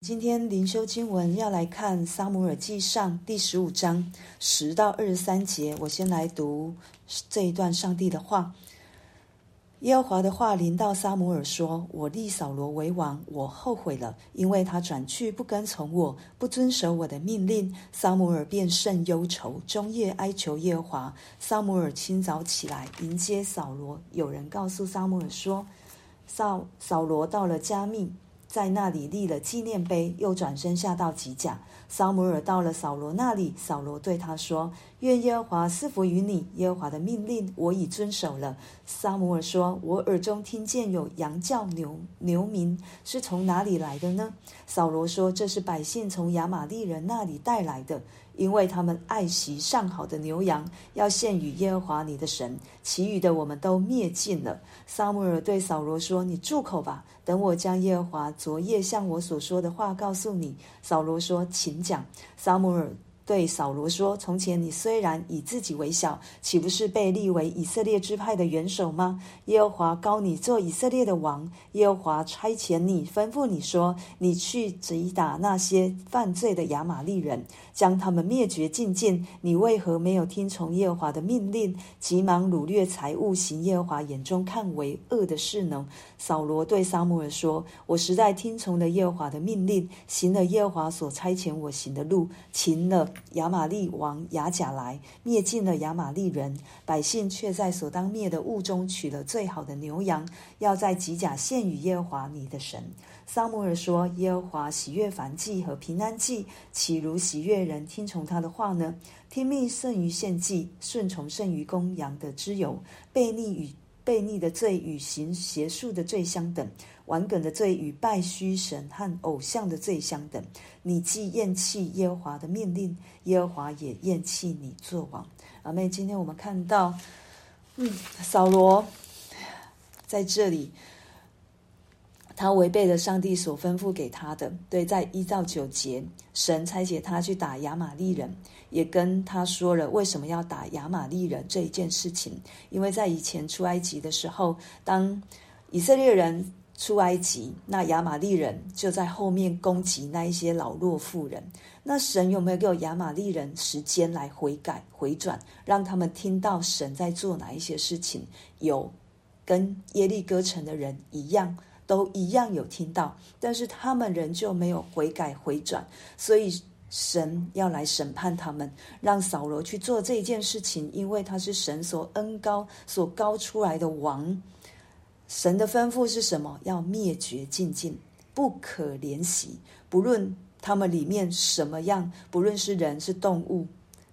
今天灵修经文要来看《撒母耳记上》第十五章十到二十三节。我先来读这一段上帝的话：耶和华的话临到撒母耳说：“我立扫罗为王，我后悔了，因为他转去不跟从我，不遵守我的命令。”撒母耳便甚忧愁，终夜哀求耶和华。撒母耳清早起来迎接扫罗。有人告诉撒母耳说：“扫扫罗到了迦密。”在那里立了纪念碑，又转身下到吉甲。撒母耳到了扫罗那里，扫罗对他说：“愿耶和华赐福于你。耶和华的命令我已遵守了。”撒母耳说：“我耳中听见有羊叫牛牛鸣，是从哪里来的呢？”扫罗说：“这是百姓从亚玛力人那里带来的。”因为他们爱惜上好的牛羊，要献与耶和华你的神。其余的我们都灭尽了。撒母耳对扫罗说：“你住口吧，等我将耶和华昨夜向我所说的话告诉你。”扫罗说：“请讲。”撒母耳。对扫罗说：“从前你虽然以自己为小，岂不是被立为以色列支派的元首吗？耶和华膏你做以色列的王。耶和华差遣你，吩咐你说：你去击打那些犯罪的亚玛力人，将他们灭绝净尽。你为何没有听从耶和华的命令，急忙掳掠财物，行耶和华眼中看为恶的事呢？”扫罗对撒母耳说：“我实在听从了耶和华的命令，行了耶和华所差遣我行的路，擒了。”亚玛利王亚甲来灭尽了亚玛利人，百姓却在所当灭的物中取了最好的牛羊，要在吉甲献与耶和华你的神。撒母耳说：“耶和华喜悦燔祭和平安祭，岂如喜悦人听从他的话呢？听命胜于献祭，顺从胜于公羊的脂油。悖逆与悖逆的罪与行邪术的罪相等。”顽梗的罪与拜虚神和偶像的罪相等。你既厌弃耶和华的命令，耶和华也厌弃你作王。阿妹，今天我们看到，嗯，扫罗在这里，他违背了上帝所吩咐给他的。对，在一到九节，神差遣他去打亚玛力人，也跟他说了为什么要打亚玛力人这一件事情。因为在以前出埃及的时候，当以色列人。出埃及，那亚玛利人就在后面攻击那一些老弱妇人。那神有没有给亚玛利人时间来悔改、回转，让他们听到神在做哪一些事情？有，跟耶利哥城的人一样，都一样有听到，但是他们仍旧没有悔改、回转，所以神要来审判他们，让扫罗去做这件事情，因为他是神所恩高、所高出来的王。神的吩咐是什么？要灭绝净尽，不可怜惜。不论他们里面什么样，不论是人是动物，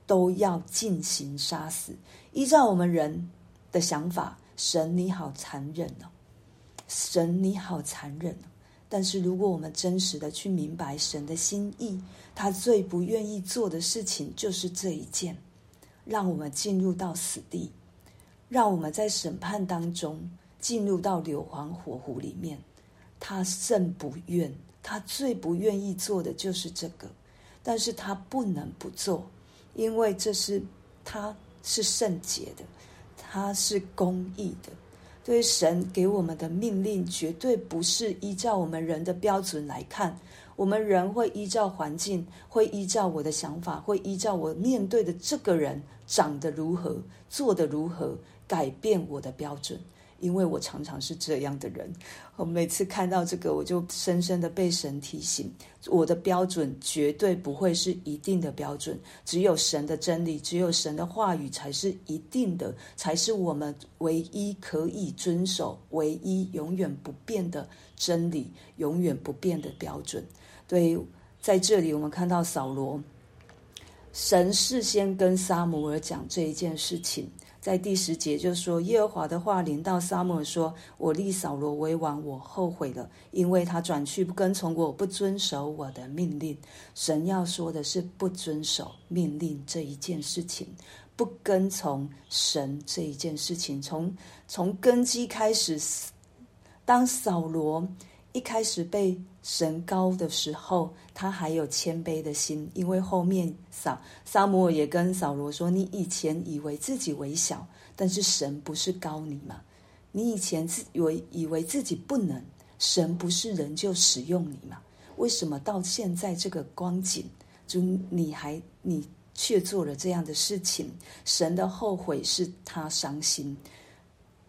都要进行杀死。依照我们人的想法，神你好残忍哦，神你好残忍哦。但是如果我们真实的去明白神的心意，他最不愿意做的事情就是这一件，让我们进入到死地，让我们在审判当中。进入到硫磺火湖里面，他甚不愿，他最不愿意做的就是这个，但是他不能不做，因为这是他是圣洁的，他是公义的。对神给我们的命令，绝对不是依照我们人的标准来看，我们人会依照环境，会依照我的想法，会依照我面对的这个人长得如何，做得如何，改变我的标准。因为我常常是这样的人，我每次看到这个，我就深深的被神提醒，我的标准绝对不会是一定的标准，只有神的真理，只有神的话语才是一定的，才是我们唯一可以遵守、唯一永远不变的真理，永远不变的标准。对，在这里我们看到扫罗，神事先跟撒母耳讲这一件事情。在第十节就说，耶和华的话临到撒母耳说：“我立扫罗为王，我后悔了，因为他转去不跟从我，不遵守我的命令。”神要说的是不遵守命令这一件事情，不跟从神这一件事情，从从根基开始，当扫罗。一开始被神高的时候，他还有谦卑的心，因为后面撒撒母也跟扫罗说：“你以前以为自己为小，但是神不是高你吗？你以前自以为以为自己不能，神不是仍旧使用你吗？为什么到现在这个光景，就你还你却做了这样的事情？神的后悔是他伤心。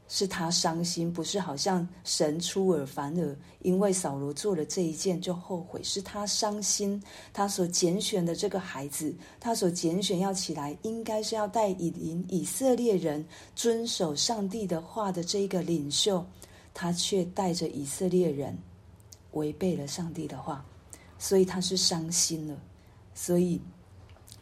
是他伤心，不是好像神出尔反尔，因为扫罗做了这一件就后悔，是他伤心。他所拣选的这个孩子，他所拣选要起来，应该是要带领以色列人遵守上帝的话的这一个领袖，他却带着以色列人违背了上帝的话，所以他是伤心了，所以。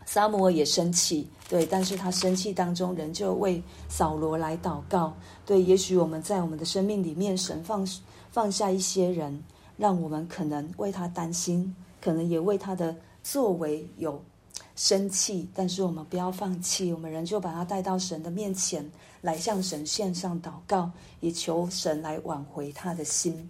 撒母耳也生气，对，但是他生气当中仍旧为扫罗来祷告，对，也许我们在我们的生命里面，神放放下一些人，让我们可能为他担心，可能也为他的作为有生气，但是我们不要放弃，我们仍旧把他带到神的面前来向神献上祷告，也求神来挽回他的心。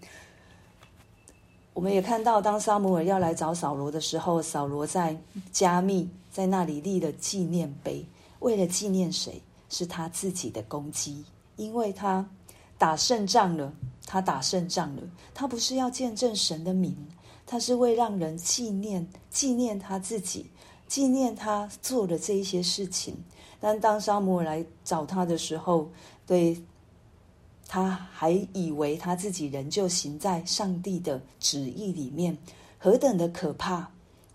我们也看到，当撒母耳要来找扫罗的时候，扫罗在加密在那里立了纪念碑，为了纪念谁？是他自己的攻击，因为他打胜仗了，他打胜仗了，他不是要见证神的名，他是为让人纪念纪念他自己，纪念他做的这一些事情。但当撒母耳来找他的时候，对。他还以为他自己仍旧行在上帝的旨意里面，何等的可怕！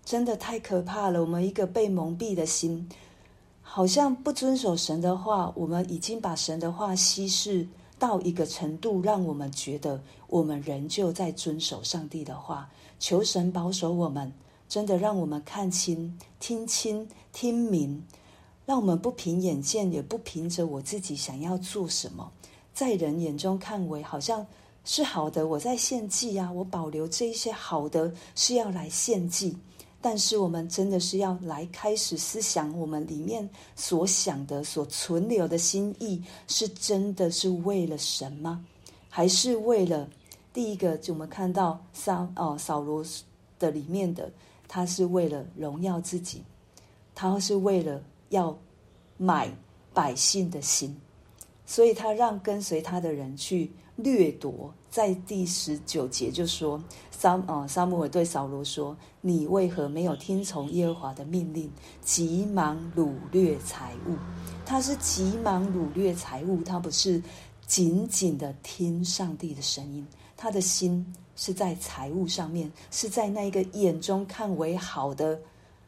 真的太可怕了。我们一个被蒙蔽的心，好像不遵守神的话。我们已经把神的话稀释到一个程度，让我们觉得我们仍旧在遵守上帝的话。求神保守我们，真的让我们看清、听清、听明，让我们不凭眼见，也不凭着我自己想要做什么。在人眼中看为好像是好的，我在献祭啊，我保留这一些好的是要来献祭，但是我们真的是要来开始思想，我们里面所想的、所存留的心意，是真的是为了神吗？还是为了第一个？就我们看到扫哦扫罗的里面的，他是为了荣耀自己，他是为了要买百姓的心。所以他让跟随他的人去掠夺，在第十九节就说：撒哦，撒母耳对扫罗说：“你为何没有听从耶和华的命令，急忙掳掠财物？”他是急忙掳掠财物，他不是紧紧的听上帝的声音，他的心是在财物上面，是在那一个眼中看为好的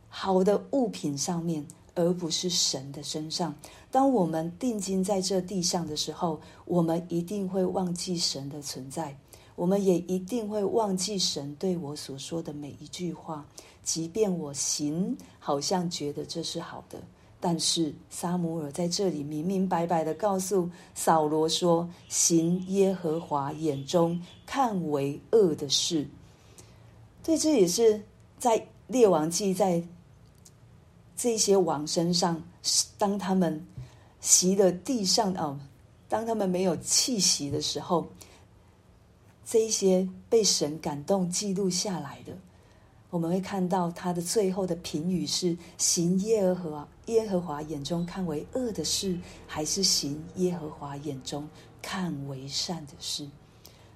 好的物品上面。而不是神的身上。当我们定睛在这地上的时候，我们一定会忘记神的存在，我们也一定会忘记神对我所说的每一句话。即便我行，好像觉得这是好的，但是撒母耳在这里明明白白的告诉扫罗说：“行耶和华眼中看为恶的事。”对，这也是在列王记在。这些王身上，当他们息了地上哦，当他们没有气息的时候，这一些被神感动记录下来的，我们会看到他的最后的评语是：行耶和华耶和华眼中看为恶的事，还是行耶和华眼中看为善的事？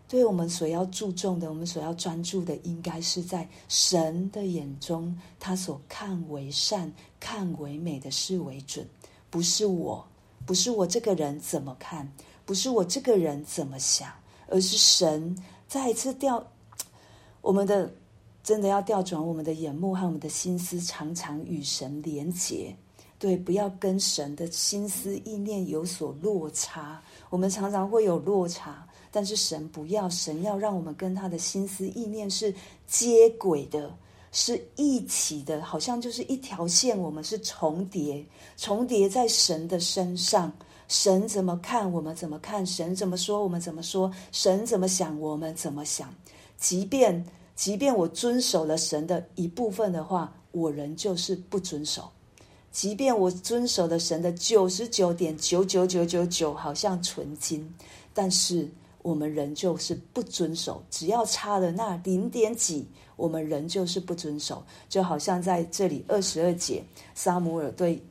对我们所要注重的，我们所要专注的，应该是在神的眼中，他所看为善、看为美的事为准，不是我，不是我这个人怎么看，不是我这个人怎么想，而是神再一次调我们的，真的要调转我们的眼目和我们的心思，常常与神连结。对，不要跟神的心思意念有所落差。我们常常会有落差。但是神不要，神要让我们跟他的心思意念是接轨的，是一起的，好像就是一条线，我们是重叠，重叠在神的身上。神怎么看，我们怎么看；神怎么说，我们怎么说；神怎么想，我们怎么想。即便即便我遵守了神的一部分的话，我仍旧是不遵守；即便我遵守了神的九十九点九九九九九，好像纯金，但是。我们仍旧是不遵守，只要差了那零点几，我们仍旧是不遵守。就好像在这里二十二节，撒姆尔对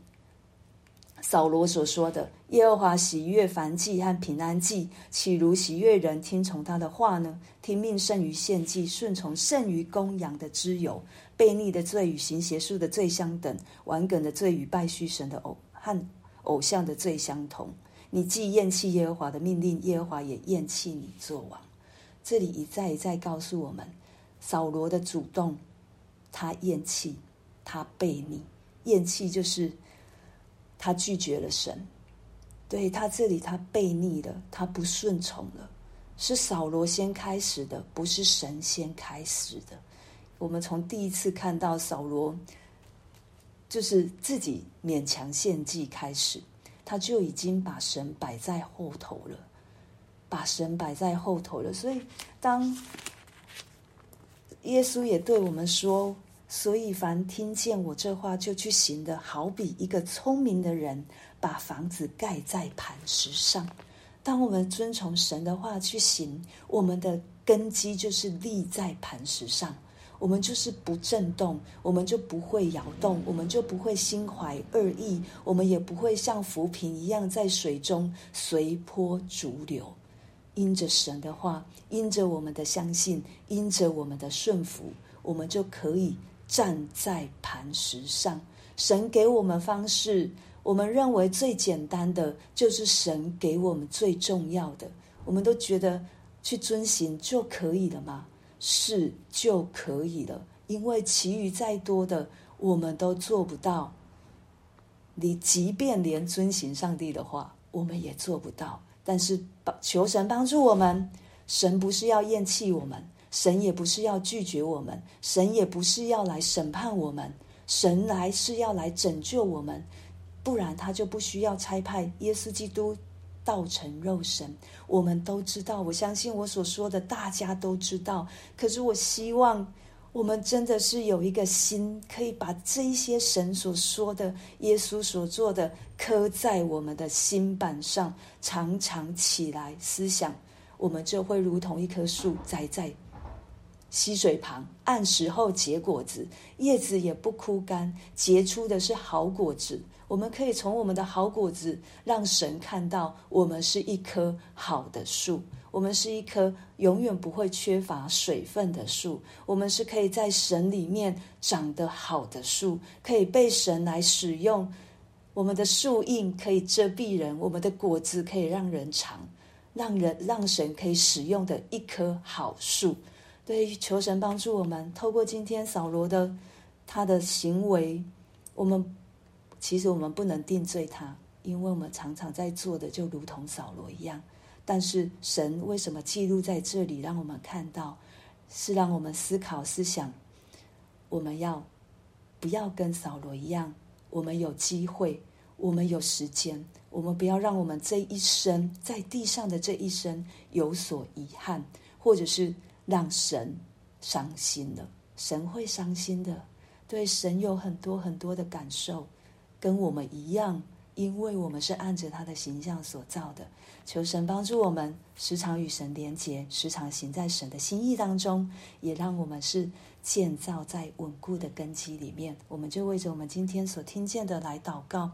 扫罗所说的：“耶和华喜悦燔祭和平安祭，岂如喜悦人听从他的话呢？听命胜于献祭，顺从胜于公羊的脂油。悖逆的罪与行邪术的罪相等，顽梗的罪与拜虚神的偶和偶像的罪相同。你既厌弃耶和华的命令，耶和华也厌弃你作王。”这里一再一再告诉我们，扫罗的主动，他厌弃，他悖逆，厌弃就是。他拒绝了神，对，他这里他悖逆了，他不顺从了，是扫罗先开始的，不是神先开始的。我们从第一次看到扫罗，就是自己勉强献祭开始，他就已经把神摆在后头了，把神摆在后头了。所以当耶稣也对我们说。所以，凡听见我这话就去行的，好比一个聪明的人把房子盖在磐石上。当我们遵从神的话去行，我们的根基就是立在磐石上，我们就是不震动，我们就不会摇动，我们就不会心怀恶意，我们也不会像浮萍一样在水中随波逐流。因着神的话，因着我们的相信，因着我们的顺服，我们就可以。站在磐石上，神给我们方式，我们认为最简单的就是神给我们最重要的，我们都觉得去遵行就可以了吗？是就可以了，因为其余再多的我们都做不到。你即便连遵行上帝的话，我们也做不到。但是求神帮助我们，神不是要厌弃我们。神也不是要拒绝我们，神也不是要来审判我们，神来是要来拯救我们，不然他就不需要差派耶稣基督道成肉身。我们都知道，我相信我所说的大家都知道。可是我希望我们真的是有一个心，可以把这些神所说的、耶稣所做的刻在我们的心板上，常常起来思想，我们就会如同一棵树栽在。溪水旁，按时候结果子，叶子也不枯干，结出的是好果子。我们可以从我们的好果子，让神看到我们是一棵好的树，我们是一棵永远不会缺乏水分的树，我们是可以在神里面长得好的树，可以被神来使用。我们的树荫可以遮蔽人，我们的果子可以让人尝，让人让神可以使用的一棵好树。对，求神帮助我们。透过今天扫罗的他的行为，我们其实我们不能定罪他，因为我们常常在做的就如同扫罗一样。但是神为什么记录在这里，让我们看到，是让我们思考思想，我们要不要跟扫罗一样？我们有机会，我们有时间，我们不要让我们这一生在地上的这一生有所遗憾，或者是。让神伤心了，神会伤心的。对，神有很多很多的感受，跟我们一样，因为我们是按着他的形象所造的。求神帮助我们，时常与神连结，时常行在神的心意当中，也让我们是建造在稳固的根基里面。我们就为着我们今天所听见的来祷告，